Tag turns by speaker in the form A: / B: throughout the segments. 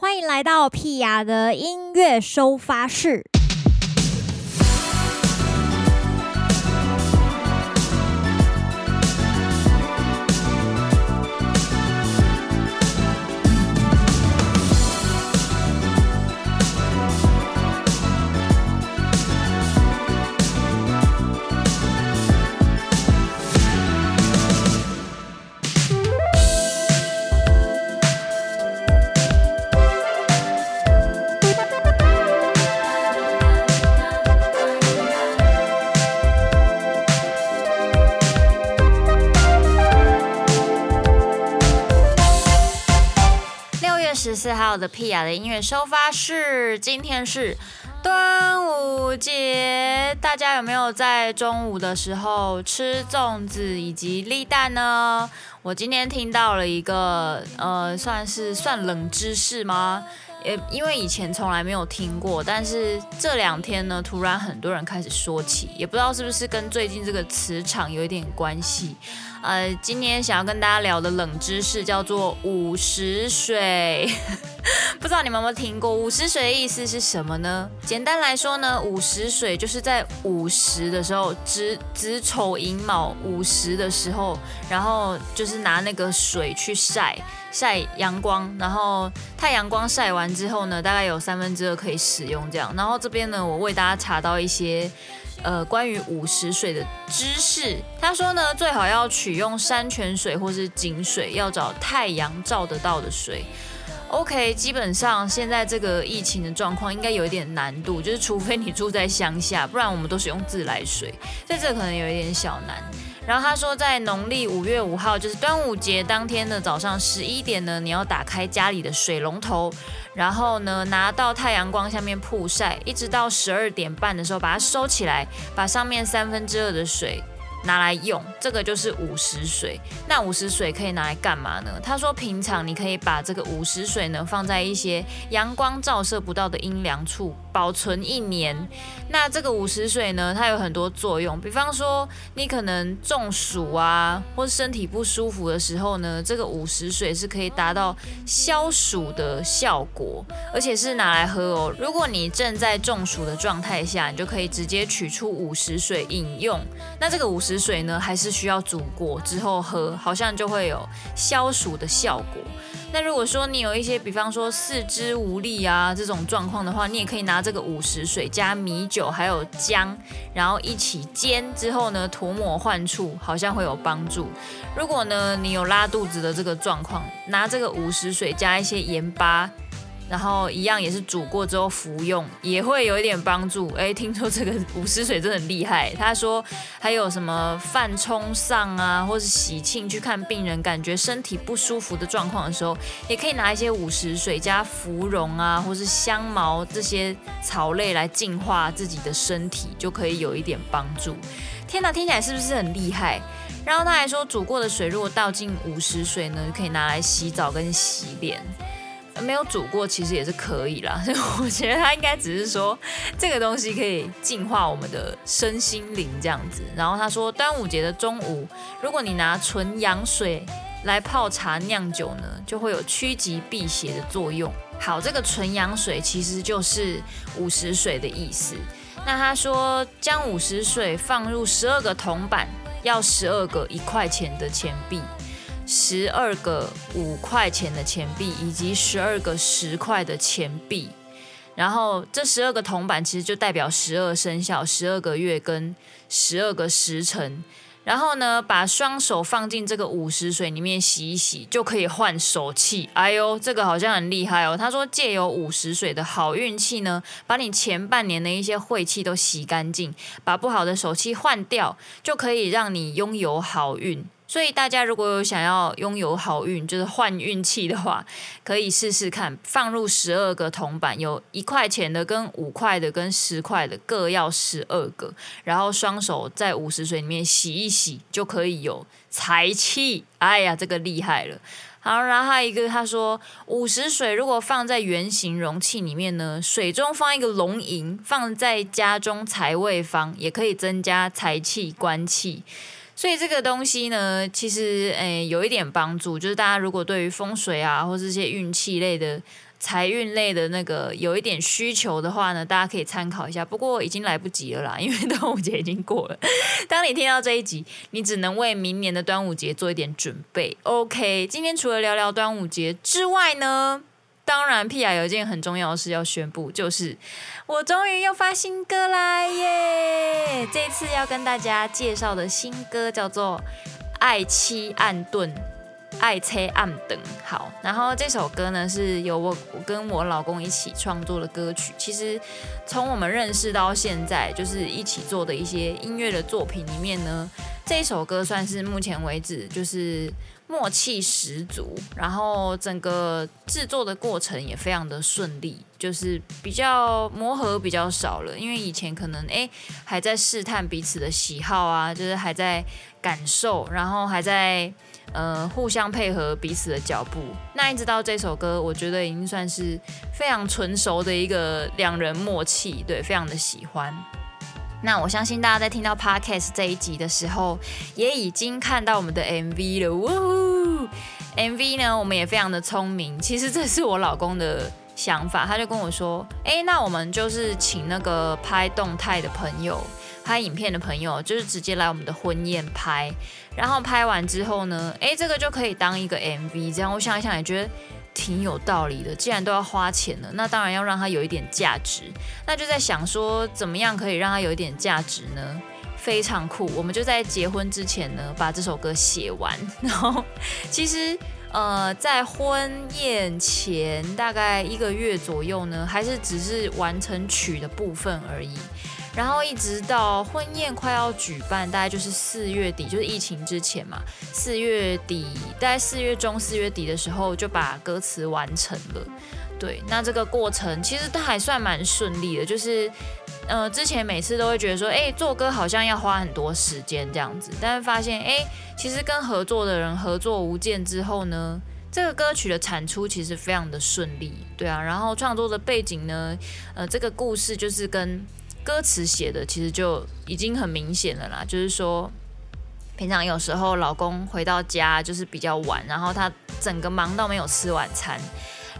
A: 欢迎来到屁雅的音乐收发室。
B: 四号的屁雅的音乐收发室，今天是端午节，大家有没有在中午的时候吃粽子以及立蛋呢？我今天听到了一个，呃，算是算冷知识吗？也因为以前从来没有听过，但是这两天呢，突然很多人开始说起，也不知道是不是跟最近这个磁场有一点关系。呃，今天想要跟大家聊的冷知识叫做午时水，不知道你们有没有听过？午时水的意思是什么呢？简单来说呢，午时水就是在午时的时候，子子丑寅卯午时的时候，然后就是拿那个水去晒晒阳光，然后太阳光晒完之后呢，大概有三分之二可以使用这样。然后这边呢，我为大家查到一些。呃，关于午时水的知识，他说呢，最好要取用山泉水或是井水，要找太阳照得到的水。OK，基本上现在这个疫情的状况应该有一点难度，就是除非你住在乡下，不然我们都是用自来水，在这可能有一点小难。然后他说，在农历五月五号，就是端午节当天的早上十一点呢，你要打开家里的水龙头，然后呢拿到太阳光下面曝晒，一直到十二点半的时候把它收起来，把上面三分之二的水。拿来用，这个就是午时水。那午时水可以拿来干嘛呢？他说，平常你可以把这个午时水呢放在一些阳光照射不到的阴凉处，保存一年。那这个午时水呢，它有很多作用，比方说你可能中暑啊，或是身体不舒服的时候呢，这个午时水是可以达到消暑的效果，而且是拿来喝哦。如果你正在中暑的状态下，你就可以直接取出午时水饮用。那这个午时水呢，还是需要煮过之后喝，好像就会有消暑的效果。那如果说你有一些，比方说四肢无力啊这种状况的话，你也可以拿这个五十水加米酒还有姜，然后一起煎之后呢，涂抹患处，好像会有帮助。如果呢你有拉肚子的这个状况，拿这个五十水加一些盐巴。然后一样也是煮过之后服用，也会有一点帮助。哎，听说这个五十水真的很厉害。他说还有什么犯冲丧啊，或是喜庆去看病人，感觉身体不舒服的状况的时候，也可以拿一些五十水加芙蓉啊，或是香茅这些草类来净化自己的身体，就可以有一点帮助。天哪，听起来是不是很厉害？然后他还说煮过的水如果倒进五十水呢，可以拿来洗澡跟洗脸。没有煮过，其实也是可以啦。所 以我觉得他应该只是说这个东西可以净化我们的身心灵这样子。然后他说，端午节的中午，如果你拿纯阳水来泡茶酿酒呢，就会有趋吉避邪的作用。好，这个纯阳水其实就是午时水的意思。那他说，将午时水放入十二个铜板，要十二个一块钱的钱币。十二个五块钱的钱币，以及十二个十块的钱币，然后这十二个铜板其实就代表十二生肖、十二个月跟十二个时辰。然后呢，把双手放进这个午时水里面洗一洗，就可以换手气。哎呦，这个好像很厉害哦。他说，借由午时水的好运气呢，把你前半年的一些晦气都洗干净，把不好的手气换掉，就可以让你拥有好运。所以大家如果有想要拥有好运，就是换运气的话，可以试试看，放入十二个铜板，有一块钱的、跟五块的、跟十块的，各要十二个，然后双手在五十水里面洗一洗，就可以有财气。哎呀，这个厉害了。好，然后还有一个，他说五十水如果放在圆形容器里面呢，水中放一个龙吟，放在家中财位方，也可以增加财气、官气。所以这个东西呢，其实诶有一点帮助，就是大家如果对于风水啊，或是这些运气类的财运类的那个有一点需求的话呢，大家可以参考一下。不过已经来不及了啦，因为 端午节已经过了。当你听到这一集，你只能为明年的端午节做一点准备。OK，今天除了聊聊端午节之外呢，当然，Pia 有一件很重要的事要宣布，就是我终于又发新歌啦耶！这次要跟大家介绍的新歌叫做《爱妻暗遁》。爱妻暗等，好，然后这首歌呢是由我我跟我老公一起创作的歌曲。其实从我们认识到现在，就是一起做的一些音乐的作品里面呢，这首歌算是目前为止就是默契十足，然后整个制作的过程也非常的顺利，就是比较磨合比较少了，因为以前可能诶还在试探彼此的喜好啊，就是还在感受，然后还在。呃，互相配合彼此的脚步，那一直到这首歌，我觉得已经算是非常纯熟的一个两人默契，对，非常的喜欢。那我相信大家在听到 Podcast 这一集的时候，也已经看到我们的 MV 了。呜，MV 呢，我们也非常的聪明。其实这是我老公的想法，他就跟我说：“哎，那我们就是请那个拍动态的朋友。”拍影片的朋友就是直接来我们的婚宴拍，然后拍完之后呢，哎，这个就可以当一个 MV。这样我想一想也觉得挺有道理的。既然都要花钱了，那当然要让它有一点价值。那就在想说，怎么样可以让它有一点价值呢？非常酷，我们就在结婚之前呢，把这首歌写完。然后其实呃，在婚宴前大概一个月左右呢，还是只是完成曲的部分而已。然后一直到婚宴快要举办，大概就是四月底，就是疫情之前嘛。四月底，大概四月中、四月底的时候，就把歌词完成了。对，那这个过程其实都还算蛮顺利的。就是，呃，之前每次都会觉得说，哎，做歌好像要花很多时间这样子，但是发现，哎，其实跟合作的人合作无间之后呢，这个歌曲的产出其实非常的顺利。对啊，然后创作的背景呢，呃，这个故事就是跟。歌词写的其实就已经很明显了啦，就是说，平常有时候老公回到家就是比较晚，然后他整个忙到没有吃晚餐，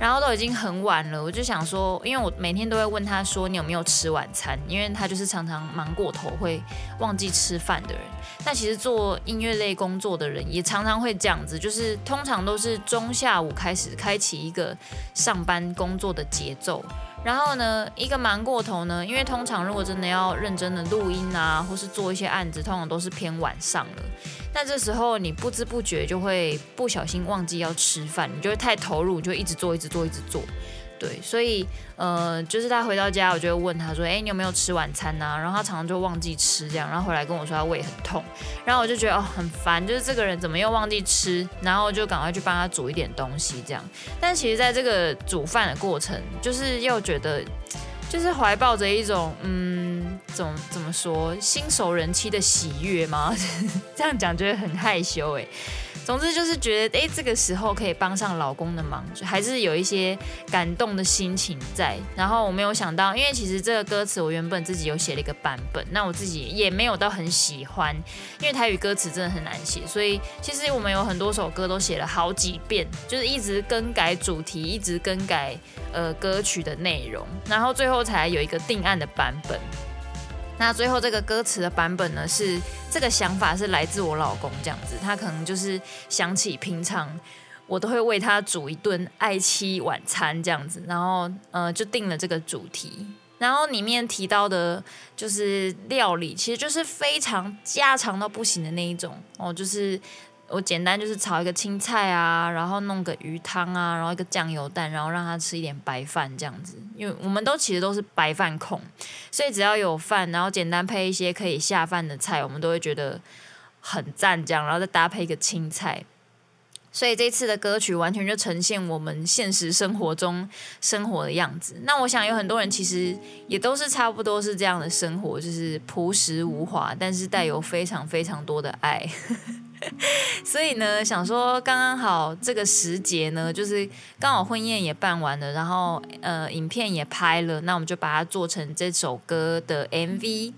B: 然后都已经很晚了，我就想说，因为我每天都会问他说你有没有吃晚餐，因为他就是常常忙过头会忘记吃饭的人。那其实做音乐类工作的人也常常会这样子，就是通常都是中下午开始开启一个上班工作的节奏。然后呢，一个忙过头呢，因为通常如果真的要认真的录音啊，或是做一些案子，通常都是偏晚上了。那这时候你不知不觉就会不小心忘记要吃饭，你就会太投入，你就一直做，一直做，一直做。对，所以呃，就是他回到家，我就会问他说：“哎，你有没有吃晚餐呢？”然后他常常就忘记吃，这样，然后回来跟我说他胃很痛，然后我就觉得哦很烦，就是这个人怎么又忘记吃？然后就赶快去帮他煮一点东西，这样。但其实在这个煮饭的过程，就是又觉得，就是怀抱着一种嗯，怎么怎么说，新手人妻的喜悦吗？这样讲觉得很害羞哎。总之就是觉得，哎，这个时候可以帮上老公的忙，就还是有一些感动的心情在。然后我没有想到，因为其实这个歌词我原本自己有写了一个版本，那我自己也没有到很喜欢，因为台语歌词真的很难写，所以其实我们有很多首歌都写了好几遍，就是一直更改主题，一直更改呃歌曲的内容，然后最后才有一个定案的版本。那最后这个歌词的版本呢，是这个想法是来自我老公这样子，他可能就是想起平常我都会为他煮一顿爱妻晚餐这样子，然后呃就定了这个主题，然后里面提到的就是料理，其实就是非常家常到不行的那一种哦，就是。我简单就是炒一个青菜啊，然后弄个鱼汤啊，然后一个酱油蛋，然后让他吃一点白饭这样子。因为我们都其实都是白饭控，所以只要有饭，然后简单配一些可以下饭的菜，我们都会觉得很赞。这样，然后再搭配一个青菜，所以这次的歌曲完全就呈现我们现实生活中生活的样子。那我想有很多人其实也都是差不多是这样的生活，就是朴实无华，但是带有非常非常多的爱。所以呢，想说刚刚好这个时节呢，就是刚好婚宴也办完了，然后呃，影片也拍了，那我们就把它做成这首歌的 MV，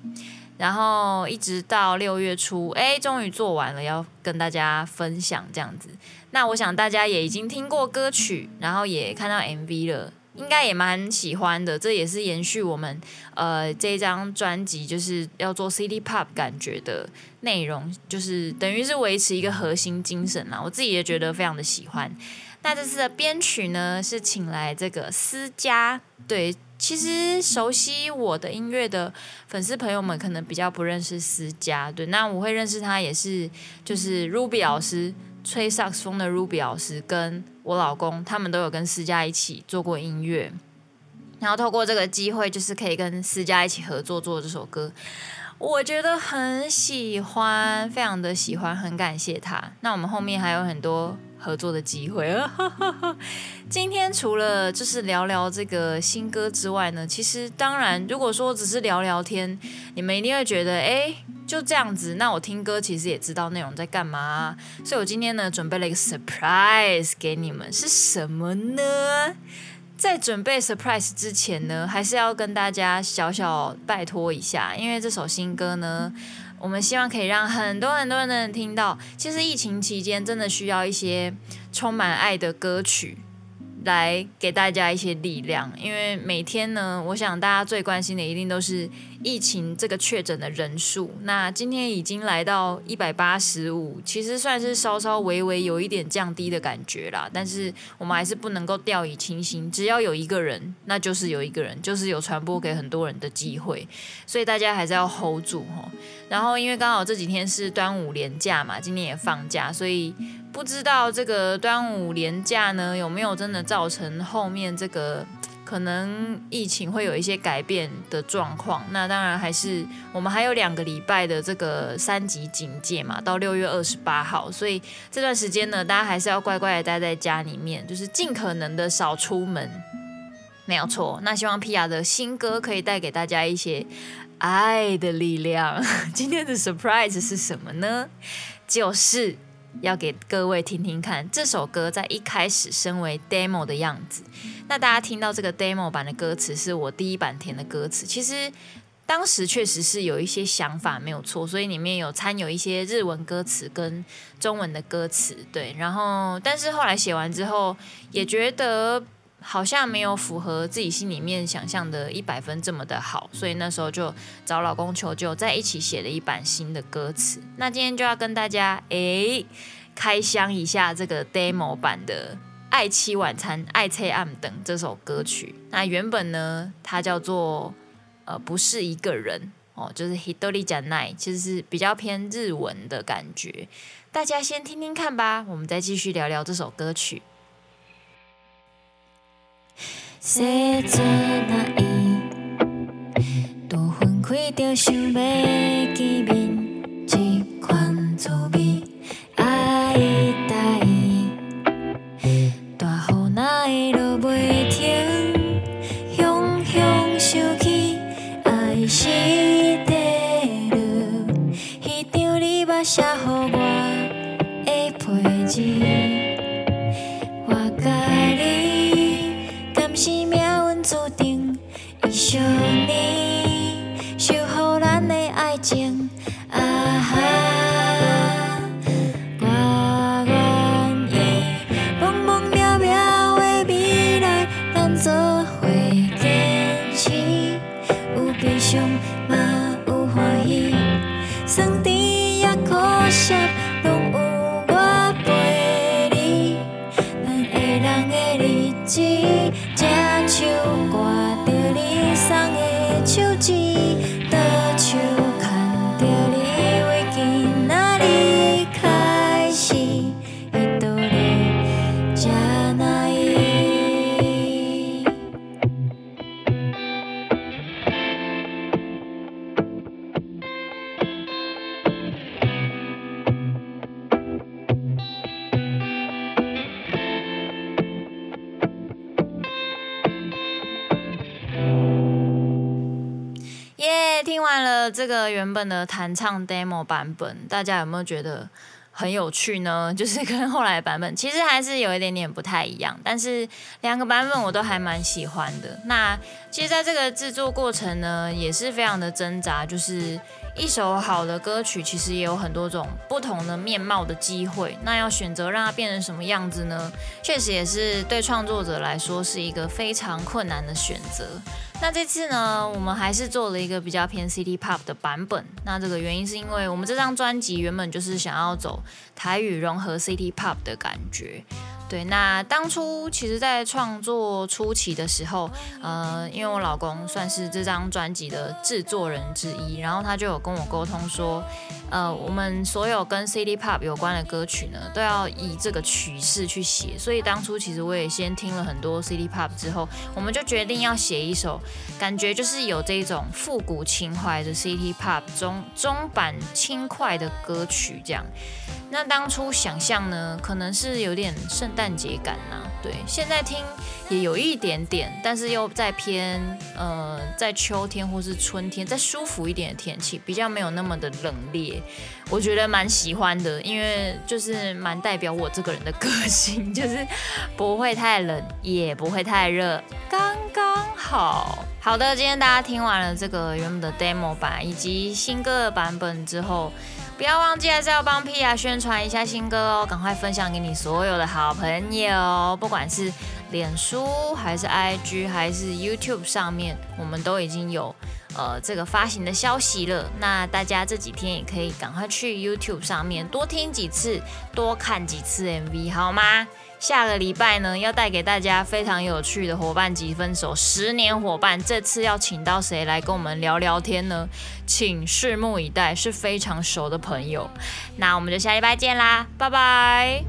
B: 然后一直到六月初，哎，终于做完了，要跟大家分享这样子。那我想大家也已经听过歌曲，然后也看到 MV 了，应该也蛮喜欢的。这也是延续我们呃这张专辑就是要做 City Pop 感觉的内容，就是等于是维持一个核心精神啦。我自己也觉得非常的喜欢。那这次的编曲呢，是请来这个思佳。对，其实熟悉我的音乐的粉丝朋友们可能比较不认识思佳。对，那我会认识他也是，就是 Ruby 老师吹萨克斯风的 Ruby 老师，跟我老公他们都有跟思佳一起做过音乐。然后透过这个机会，就是可以跟思佳一起合作做这首歌。我觉得很喜欢，非常的喜欢，很感谢他。那我们后面还有很多合作的机会啊！今天除了就是聊聊这个新歌之外呢，其实当然，如果说只是聊聊天，你们一定会觉得，哎，就这样子。那我听歌其实也知道内容在干嘛，所以我今天呢准备了一个 surprise 给你们，是什么呢？在准备 surprise 之前呢，还是要跟大家小小拜托一下，因为这首新歌呢，我们希望可以让很多很多人能听到。其实疫情期间真的需要一些充满爱的歌曲。来给大家一些力量，因为每天呢，我想大家最关心的一定都是疫情这个确诊的人数。那今天已经来到一百八十五，其实算是稍稍微微有一点降低的感觉啦。但是我们还是不能够掉以轻心，只要有一个人，那就是有一个人，就是有传播给很多人的机会。所以大家还是要 hold 住齁。然后因为刚好这几天是端午连假嘛，今天也放假，所以。不知道这个端午连假呢，有没有真的造成后面这个可能疫情会有一些改变的状况？那当然还是我们还有两个礼拜的这个三级警戒嘛，到六月二十八号，所以这段时间呢，大家还是要乖乖的待在家里面，就是尽可能的少出门，没有错。那希望 Pia 的新歌可以带给大家一些爱的力量。今天的 surprise 是什么呢？就是。要给各位听听看这首歌在一开始身为 demo 的样子。那大家听到这个 demo 版的歌词是我第一版填的歌词，其实当时确实是有一些想法没有错，所以里面有掺有一些日文歌词跟中文的歌词，对。然后，但是后来写完之后也觉得。好像没有符合自己心里面想象的一百分这么的好，所以那时候就找老公求救，在一起写了一版新的歌词。那今天就要跟大家诶开箱一下这个 demo 版的《爱妻晚餐》《爱妻暗等》这首歌曲。那原本呢，它叫做呃不是一个人哦，就是 Hitori janai，其实是比较偏日文的感觉。大家先听听看吧，我们再继续聊聊这首歌曲。切ない多分开着想要见面，这款滋味。胸这个原本的弹唱 demo 版本，大家有没有觉得很有趣呢？就是跟后来的版本其实还是有一点点不太一样，但是两个版本我都还蛮喜欢的。那其实在这个制作过程呢，也是非常的挣扎，就是一首好的歌曲其实也有很多种不同的面貌的机会，那要选择让它变成什么样子呢？确实也是对创作者来说是一个非常困难的选择。那这次呢，我们还是做了一个比较偏 City Pop 的版本。那这个原因是因为我们这张专辑原本就是想要走台语融合 City Pop 的感觉。对，那当初其实，在创作初期的时候，呃，因为我老公算是这张专辑的制作人之一，然后他就有跟我沟通说，呃，我们所有跟 City Pop 有关的歌曲呢，都要以这个曲式去写。所以当初其实我也先听了很多 City Pop 之后，我们就决定要写一首感觉就是有这种复古情怀的 City Pop 中中版轻快的歌曲这样。那当初想象呢，可能是有点圣诞节感呐、啊，对，现在听也有一点点，但是又在偏呃，在秋天或是春天，再舒服一点的天气，比较没有那么的冷冽，我觉得蛮喜欢的，因为就是蛮代表我这个人的个性，就是不会太冷，也不会太热，刚刚好。好的，今天大家听完了这个 原本的 demo 版以及新歌的版本之后。不要忘记还是要帮 Pia 宣传一下新歌哦，赶快分享给你所有的好朋友，不管是脸书还是 IG 还是 YouTube 上面，我们都已经有呃这个发行的消息了。那大家这几天也可以赶快去 YouTube 上面多听几次，多看几次 MV，好吗？下个礼拜呢，要带给大家非常有趣的伙伴级分手十年伙伴，这次要请到谁来跟我们聊聊天呢？请拭目以待，是非常熟的朋友。那我们就下礼拜见啦，拜拜。